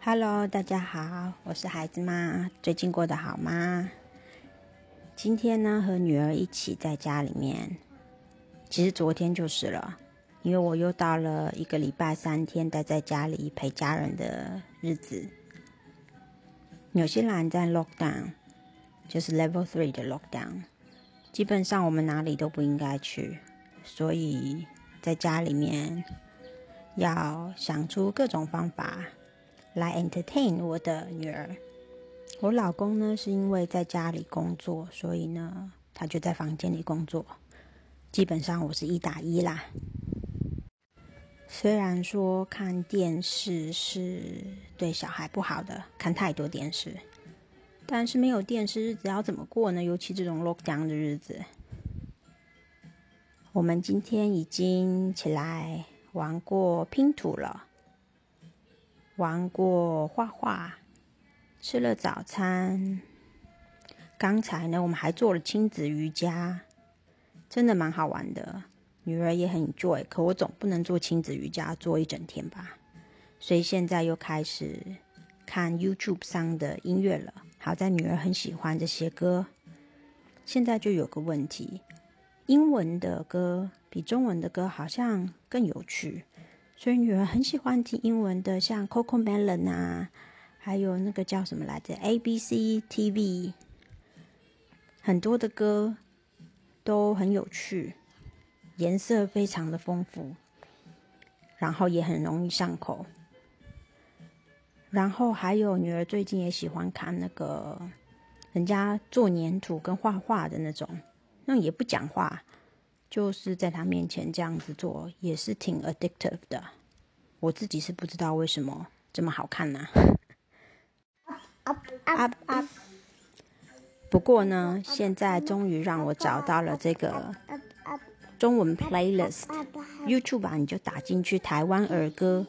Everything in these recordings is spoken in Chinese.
Hello，大家好，我是孩子妈，最近过得好吗？今天呢，和女儿一起在家里面，其实昨天就是了，因为我又到了一个礼拜三天待在家里陪家人的日子。纽西兰在 lockdown，就是 level three 的 lockdown，基本上我们哪里都不应该去，所以在家里面要想出各种方法。来 entertain 我的女儿。我老公呢，是因为在家里工作，所以呢，他就在房间里工作。基本上我是一打一啦。虽然说看电视是对小孩不好的，看太多电视，但是没有电视日子要怎么过呢？尤其这种 lockdown 的日子。我们今天已经起来玩过拼图了。玩过画画，吃了早餐。刚才呢，我们还做了亲子瑜伽，真的蛮好玩的。女儿也很 enjoy，可我总不能做亲子瑜伽做一整天吧。所以现在又开始看 YouTube 上的音乐了。好在女儿很喜欢这些歌。现在就有个问题，英文的歌比中文的歌好像更有趣。所以女儿很喜欢听英文的，像 Coco Melon 啊，还有那个叫什么来着 ABC TV，很多的歌都很有趣，颜色非常的丰富，然后也很容易上口。然后还有女儿最近也喜欢看那个人家做粘土跟画画的那种，那也不讲话。就是在他面前这样子做，也是挺 addictive 的。我自己是不知道为什么这么好看呢。不过呢，现在终于让我找到了这个中文 playlist。YouTube 啊，你就打进去台湾儿歌，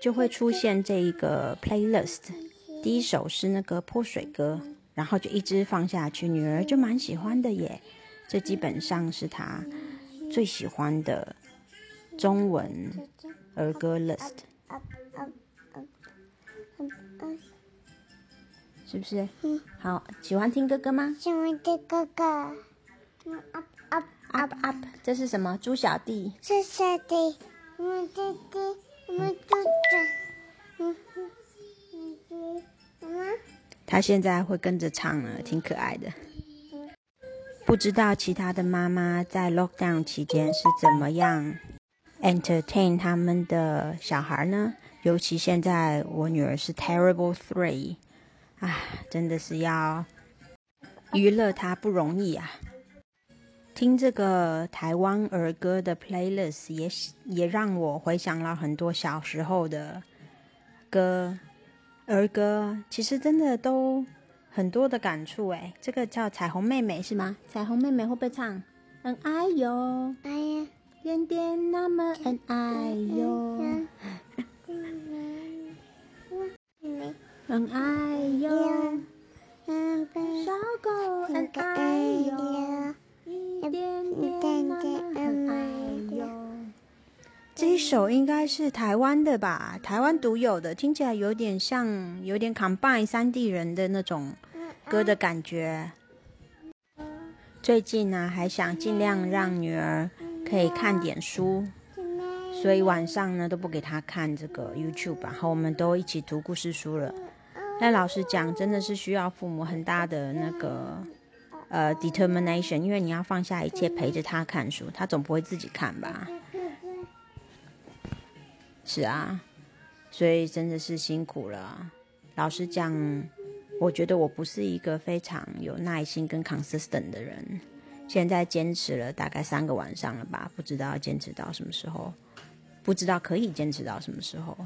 就会出现这一个 playlist。第一首是那个泼水歌，然后就一直放下去，女儿就蛮喜欢的耶。这基本上是他最喜欢的中文儿歌 list，是不是？嗯。好，喜欢听哥哥吗？喜欢听哥哥。up up up up，这是什么？猪小弟。猪小弟，我弟弟，我们猪猪。嗯哼，嗯哼，他现在会跟着唱了，挺可爱的。不知道其他的妈妈在 lockdown 期间是怎么样 entertain 他们的小孩呢？尤其现在我女儿是 terrible three，啊，真的是要娱乐她不容易啊。听这个台湾儿歌的 playlist 也也让我回想了很多小时候的歌儿歌，其实真的都。很多的感触哎，这个叫彩虹妹妹是吗？彩虹妹妹会不会唱？恩爱哟，哎呀，点点那么恩爱哟，恩爱哟，小狗恩爱哟，一点点首应该是台湾的吧？台湾独有的，听起来有点像，有点 combine 三地人的那种歌的感觉。最近呢，还想尽量让女儿可以看点书，所以晚上呢都不给她看这个 YouTube，然后我们都一起读故事书了。但老实讲，真的是需要父母很大的那个呃 determination，因为你要放下一切陪着他看书，他总不会自己看吧。是啊，所以真的是辛苦了。老实讲，我觉得我不是一个非常有耐心跟 consistent 的人。现在坚持了大概三个晚上了吧，不知道坚持到什么时候，不知道可以坚持到什么时候。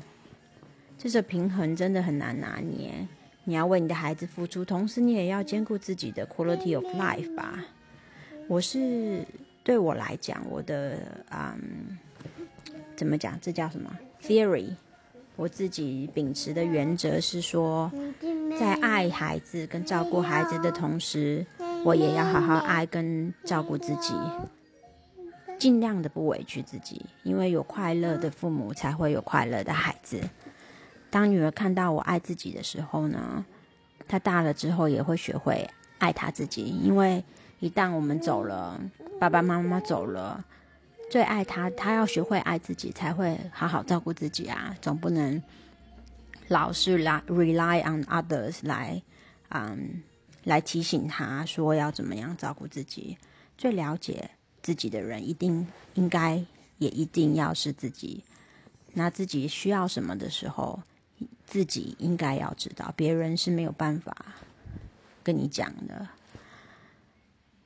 这个平衡真的很难拿捏。你要为你的孩子付出，同时你也要兼顾自己的 quality of life 吧。我是对我来讲，我的嗯，怎么讲？这叫什么？Theory，我自己秉持的原则是说，在爱孩子跟照顾孩子的同时，我也要好好爱跟照顾自己，尽量的不委屈自己，因为有快乐的父母才会有快乐的孩子。当女儿看到我爱自己的时候呢，她大了之后也会学会爱她自己。因为一旦我们走了，爸爸妈妈走了，最爱他，他要学会爱自己，才会好好照顾自己啊。总不能老是来 rely on others 来，嗯，来提醒他说要怎么样照顾自己。最了解自己的人，一定应该也一定要是自己。那自己需要什么的时候，自己应该要知道，别人是没有办法跟你讲的。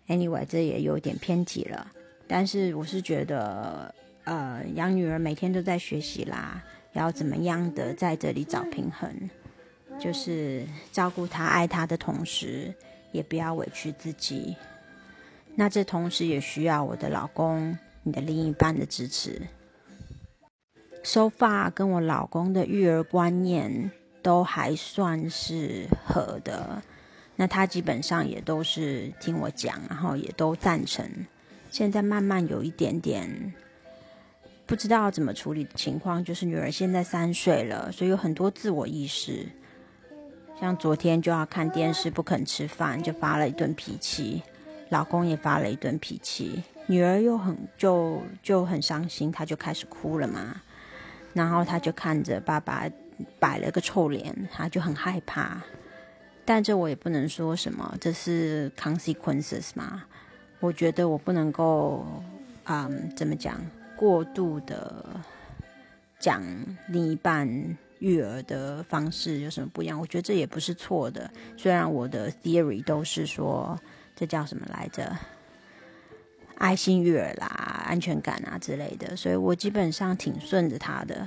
Anyway，这也有点偏题了，但是我是觉得，呃，养女儿每天都在学习啦，要怎么样的在这里找平衡，就是照顾她、爱她的同时，也不要委屈自己。那这同时也需要我的老公、你的另一半的支持。So far，跟我老公的育儿观念都还算是合的，那他基本上也都是听我讲，然后也都赞成。现在慢慢有一点点不知道怎么处理的情况，就是女儿现在三岁了，所以有很多自我意识，像昨天就要看电视不肯吃饭，就发了一顿脾气，老公也发了一顿脾气，女儿又很就就很伤心，她就开始哭了嘛。然后她就看着爸爸摆了个臭脸，她就很害怕。但这我也不能说什么，这是 consequences 嘛。我觉得我不能够，嗯，怎么讲，过度的讲另一半育儿的方式有什么不一样？我觉得这也不是错的。虽然我的 theory 都是说，这叫什么来着？爱心育儿啦，安全感啊之类的，所以我基本上挺顺着他的，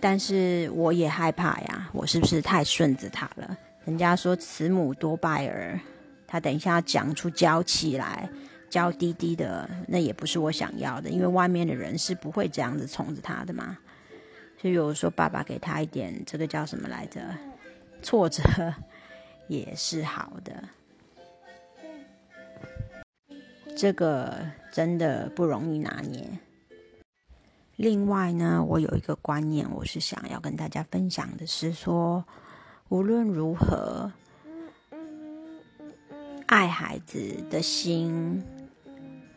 但是我也害怕呀，我是不是太顺着他了？人家说慈母多败儿，他等一下讲出娇气来，娇滴滴的，那也不是我想要的，因为外面的人是不会这样子宠着他的嘛。所以有时候爸爸给他一点这个叫什么来着，挫折也是好的。这个真的不容易拿捏。另外呢，我有一个观念，我是想要跟大家分享的是说，无论如何，爱孩子的心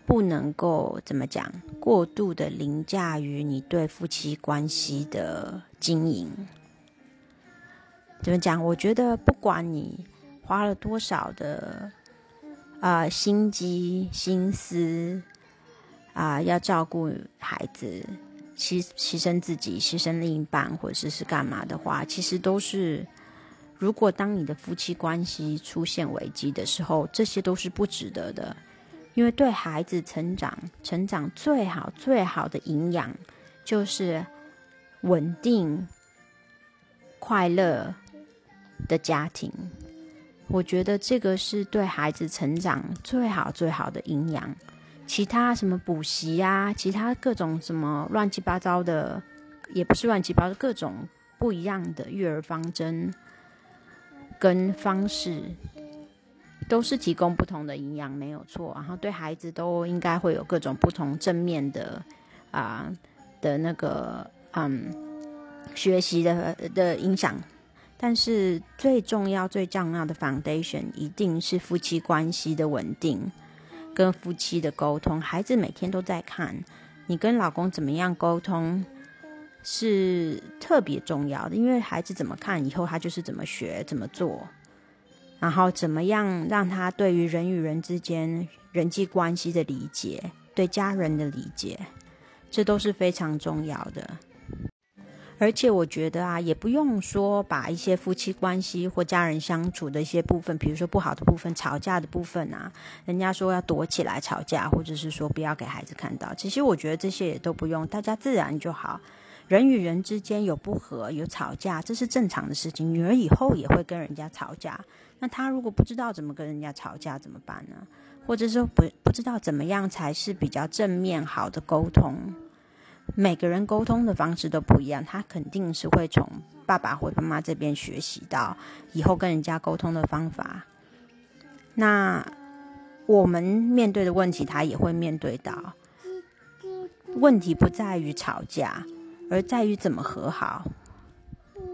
不能够怎么讲，过度的凌驾于你对夫妻关系的经营。怎么讲？我觉得不管你花了多少的。啊，心机、心思啊，要照顾孩子，牺牺牲自己、牺牲另一半，或者是干嘛的话，其实都是。如果当你的夫妻关系出现危机的时候，这些都是不值得的。因为对孩子成长、成长最好、最好的营养，就是稳定、快乐的家庭。我觉得这个是对孩子成长最好最好的营养，其他什么补习啊，其他各种什么乱七八糟的，也不是乱七八糟，各种不一样的育儿方针跟方式，都是提供不同的营养，没有错。然后对孩子都应该会有各种不同正面的啊的那个嗯学习的的影响。但是最重要、最重要的 foundation 一定是夫妻关系的稳定，跟夫妻的沟通。孩子每天都在看你跟老公怎么样沟通，是特别重要的。因为孩子怎么看，以后他就是怎么学、怎么做，然后怎么样让他对于人与人之间人际关系的理解、对家人的理解，这都是非常重要的。而且我觉得啊，也不用说把一些夫妻关系或家人相处的一些部分，比如说不好的部分、吵架的部分啊，人家说要躲起来吵架，或者是说不要给孩子看到。其实我觉得这些也都不用，大家自然就好。人与人之间有不和、有吵架，这是正常的事情。女儿以后也会跟人家吵架，那她如果不知道怎么跟人家吵架怎么办呢？或者说不不知道怎么样才是比较正面好的沟通？每个人沟通的方式都不一样，他肯定是会从爸爸或妈妈这边学习到以后跟人家沟通的方法。那我们面对的问题，他也会面对到。问题不在于吵架，而在于怎么和好。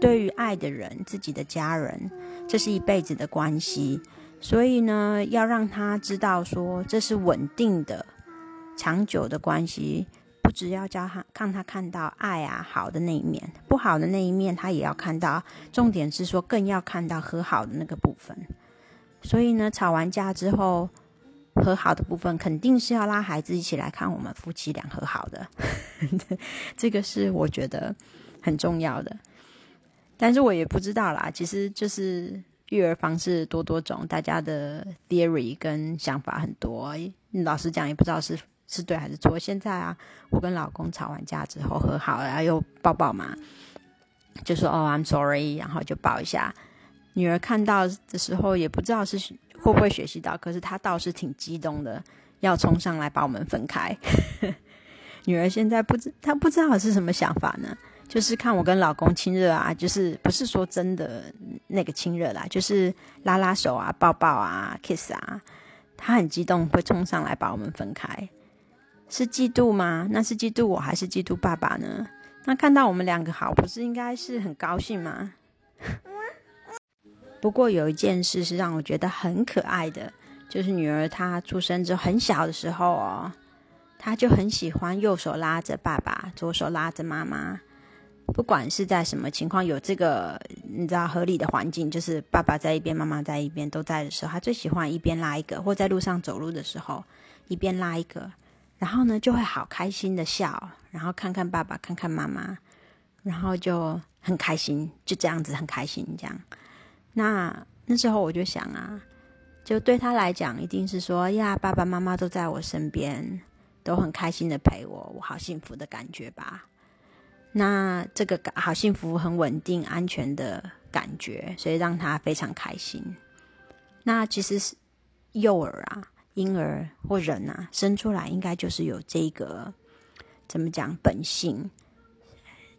对于爱的人，自己的家人，这是一辈子的关系。所以呢，要让他知道说这是稳定的、长久的关系。不只要教他，让他看到爱啊好的那一面，不好的那一面他也要看到。重点是说，更要看到和好的那个部分。所以呢，吵完架之后，和好的部分肯定是要拉孩子一起来看我们夫妻俩和好的。这个是我觉得很重要的。但是我也不知道啦，其实就是育儿方式多多种，大家的 theory 跟想法很多。老实讲，也不知道是。是对还是错？现在啊，我跟老公吵完架之后和好了，又抱抱嘛，就说哦，I'm sorry，然后就抱一下。女儿看到的时候也不知道是会不会学习到，可是他倒是挺激动的，要冲上来把我们分开。女儿现在不知她不知道是什么想法呢？就是看我跟老公亲热啊，就是不是说真的那个亲热啦，就是拉拉手啊、抱抱啊、kiss 啊，她很激动，会冲上来把我们分开。是嫉妒吗？那是嫉妒我还是嫉妒爸爸呢？那看到我们两个好，不是应该是很高兴吗？不过有一件事是让我觉得很可爱的，就是女儿她出生之后很小的时候哦，她就很喜欢右手拉着爸爸，左手拉着妈妈。不管是在什么情况，有这个你知道合理的环境，就是爸爸在一边，妈妈在一边都在的时候，她最喜欢一边拉一个，或在路上走路的时候一边拉一个。然后呢，就会好开心的笑，然后看看爸爸，看看妈妈，然后就很开心，就这样子很开心这样。那那时候我就想啊，就对他来讲，一定是说呀，爸爸妈妈都在我身边，都很开心的陪我，我好幸福的感觉吧。那这个好幸福、很稳定、安全的感觉，所以让他非常开心。那其实是幼儿啊。婴儿或人啊，生出来应该就是有这个怎么讲本性？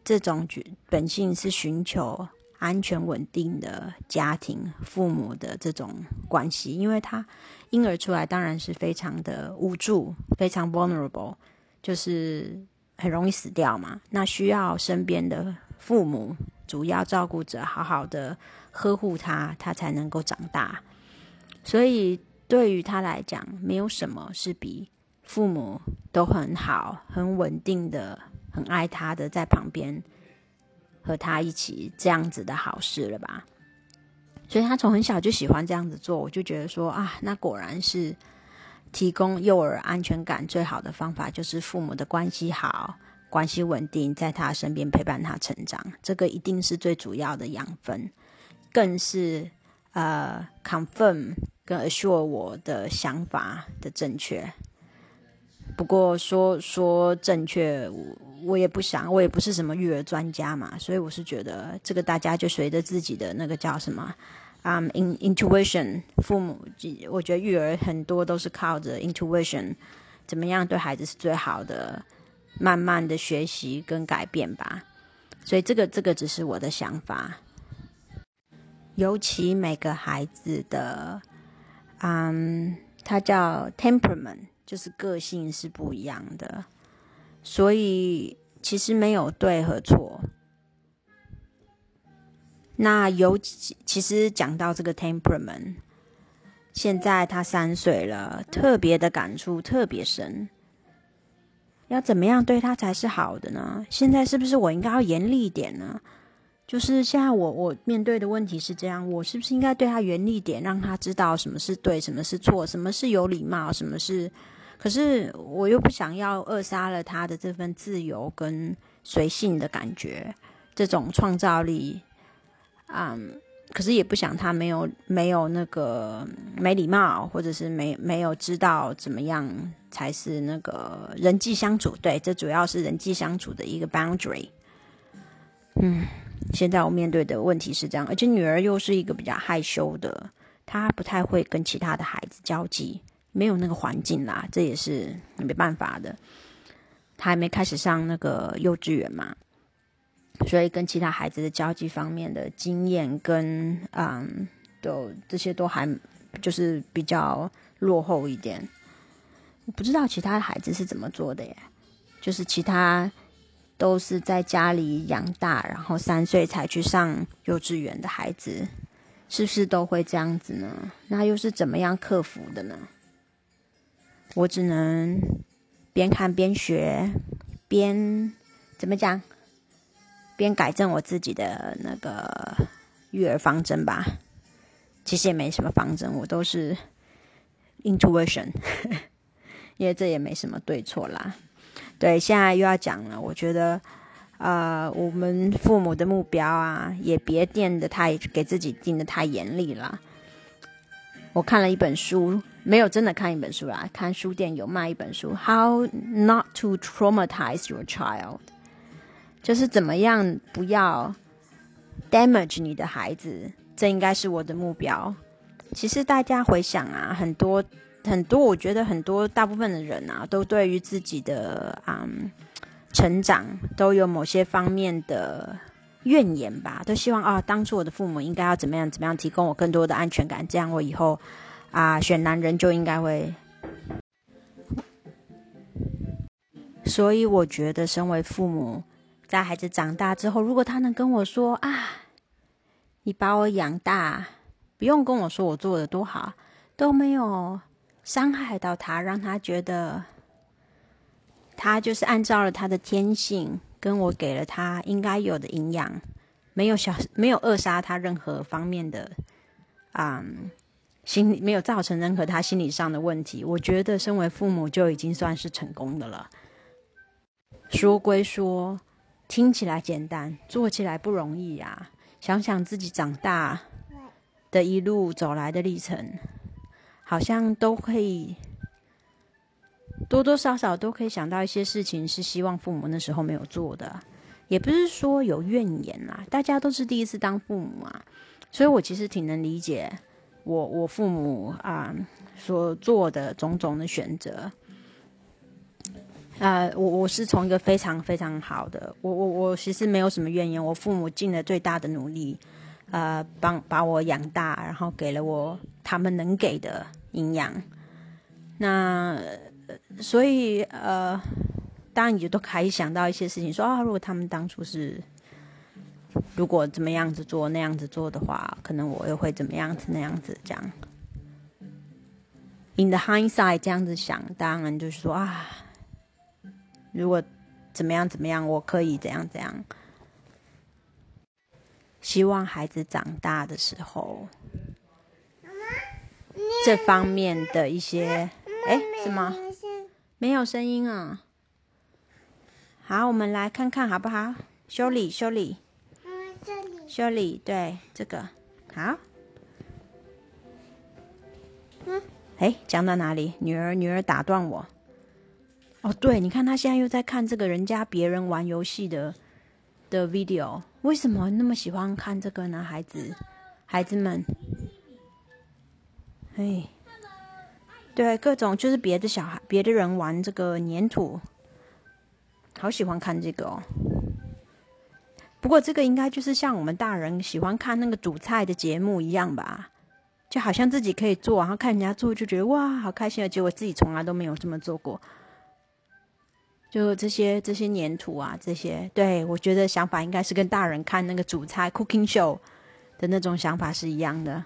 这种本性是寻求安全稳定的家庭、父母的这种关系，因为他婴儿出来当然是非常的无助，非常 vulnerable，就是很容易死掉嘛。那需要身边的父母、主要照顾者好好的呵护他，他才能够长大。所以。对于他来讲，没有什么是比父母都很好、很稳定的、很爱他的在旁边和他一起这样子的好事了吧？所以他从很小就喜欢这样子做，我就觉得说啊，那果然是提供幼儿安全感最好的方法，就是父母的关系好、关系稳定，在他身边陪伴他成长，这个一定是最主要的养分，更是呃 confirm。跟 assure 我的想法的正确，不过说说正确，我也不想，我也不是什么育儿专家嘛，所以我是觉得这个大家就随着自己的那个叫什么啊，in intuition，父母，我觉得育儿很多都是靠着 intuition，怎么样对孩子是最好的，慢慢的学习跟改变吧，所以这个这个只是我的想法，尤其每个孩子的。嗯，他叫 temperament，就是个性是不一样的，所以其实没有对和错。那尤其其实讲到这个 temperament，现在他三岁了，特别的感触特别深。要怎么样对他才是好的呢？现在是不是我应该要严厉一点呢？就是现在我我面对的问题是这样，我是不是应该对他严厉点，让他知道什么是对，什么是错，什么是有礼貌，什么是？可是我又不想要扼杀了他的这份自由跟随性的感觉，这种创造力，嗯，可是也不想他没有没有那个没礼貌，或者是没没有知道怎么样才是那个人际相处，对，这主要是人际相处的一个 boundary，嗯。现在我面对的问题是这样，而且女儿又是一个比较害羞的，她不太会跟其他的孩子交际，没有那个环境啦，这也是没办法的。他还没开始上那个幼稚园嘛，所以跟其他孩子的交际方面的经验跟嗯，都这些都还就是比较落后一点。我不知道其他孩子是怎么做的耶，就是其他。都是在家里养大，然后三岁才去上幼稚园的孩子，是不是都会这样子呢？那又是怎么样克服的呢？我只能边看边学，边怎么讲，边改正我自己的那个育儿方针吧。其实也没什么方针，我都是 intuition，因为这也没什么对错啦。对，现在又要讲了，我觉得，呃，我们父母的目标啊，也别定的太给自己定的太严厉了。我看了一本书，没有真的看一本书啦，看书店有卖一本书，《How Not to Traumatize Your Child》，就是怎么样不要 damage 你的孩子，这应该是我的目标。其实大家回想啊，很多很多，我觉得很多大部分的人啊，都对于自己的嗯成长都有某些方面的。怨言吧，都希望啊，当初我的父母应该要怎么样怎么样，提供我更多的安全感，这样我以后啊选男人就应该会。所以我觉得，身为父母，在孩子长大之后，如果他能跟我说啊，你把我养大，不用跟我说我做的多好，都没有伤害到他，让他觉得他就是按照了他的天性。跟我给了他应该有的营养，没有小没有扼杀他任何方面的，嗯，心理没有造成任何他心理上的问题。我觉得身为父母就已经算是成功的了。说归说，听起来简单，做起来不容易呀。想想自己长大的一路走来的历程，好像都可以。多多少少都可以想到一些事情，是希望父母那时候没有做的，也不是说有怨言啦。大家都是第一次当父母啊，所以我其实挺能理解我我父母啊所做的种种的选择。呃，我我是从一个非常非常好的，我我我其实没有什么怨言。我父母尽了最大的努力，呃，帮把我养大，然后给了我他们能给的营养。那。所以，呃，当然你就都可以想到一些事情，说啊，如果他们当初是，如果怎么样子做那样子做的话，可能我又会怎么样子那样子这样。In the hindsight，这样子想，当然就是说啊，如果怎么样怎么样，我可以怎样怎样。希望孩子长大的时候，这方面的一些，哎，什么？没有声音啊！好，我们来看看好不好？修理，修理，修理，对，这个好。嗯，哎，讲到哪里？女儿，女儿打断我。哦，对，你看他现在又在看这个人家别人玩游戏的的 video，为什么那么喜欢看这个呢？孩子，孩子们，哎。对，各种就是别的小孩、别的人玩这个粘土，好喜欢看这个哦。不过这个应该就是像我们大人喜欢看那个煮菜的节目一样吧，就好像自己可以做，然后看人家做就觉得哇，好开心啊！结果自己从来都没有这么做过。就这些这些粘土啊，这些，对我觉得想法应该是跟大人看那个煮菜 cooking show 的那种想法是一样的，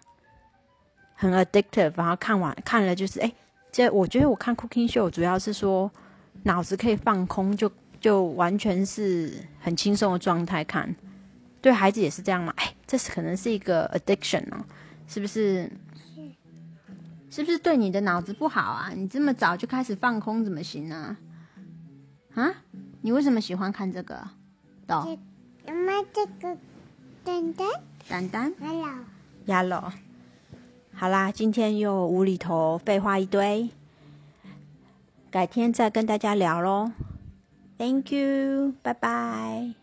很 addictive，然后看完看了就是哎。这我觉得我看 Cooking Show 主要是说脑子可以放空，就就完全是很轻松的状态看。对孩子也是这样嘛？哎，这是可能是一个 addiction 哦，是不是？是不是对你的脑子不好啊？你这么早就开始放空怎么行呢？啊？你为什么喜欢看这个？懂？妈妈这个丹丹丹丹 yellow yellow。好啦，今天又无厘头废话一堆，改天再跟大家聊喽。Thank you，拜拜。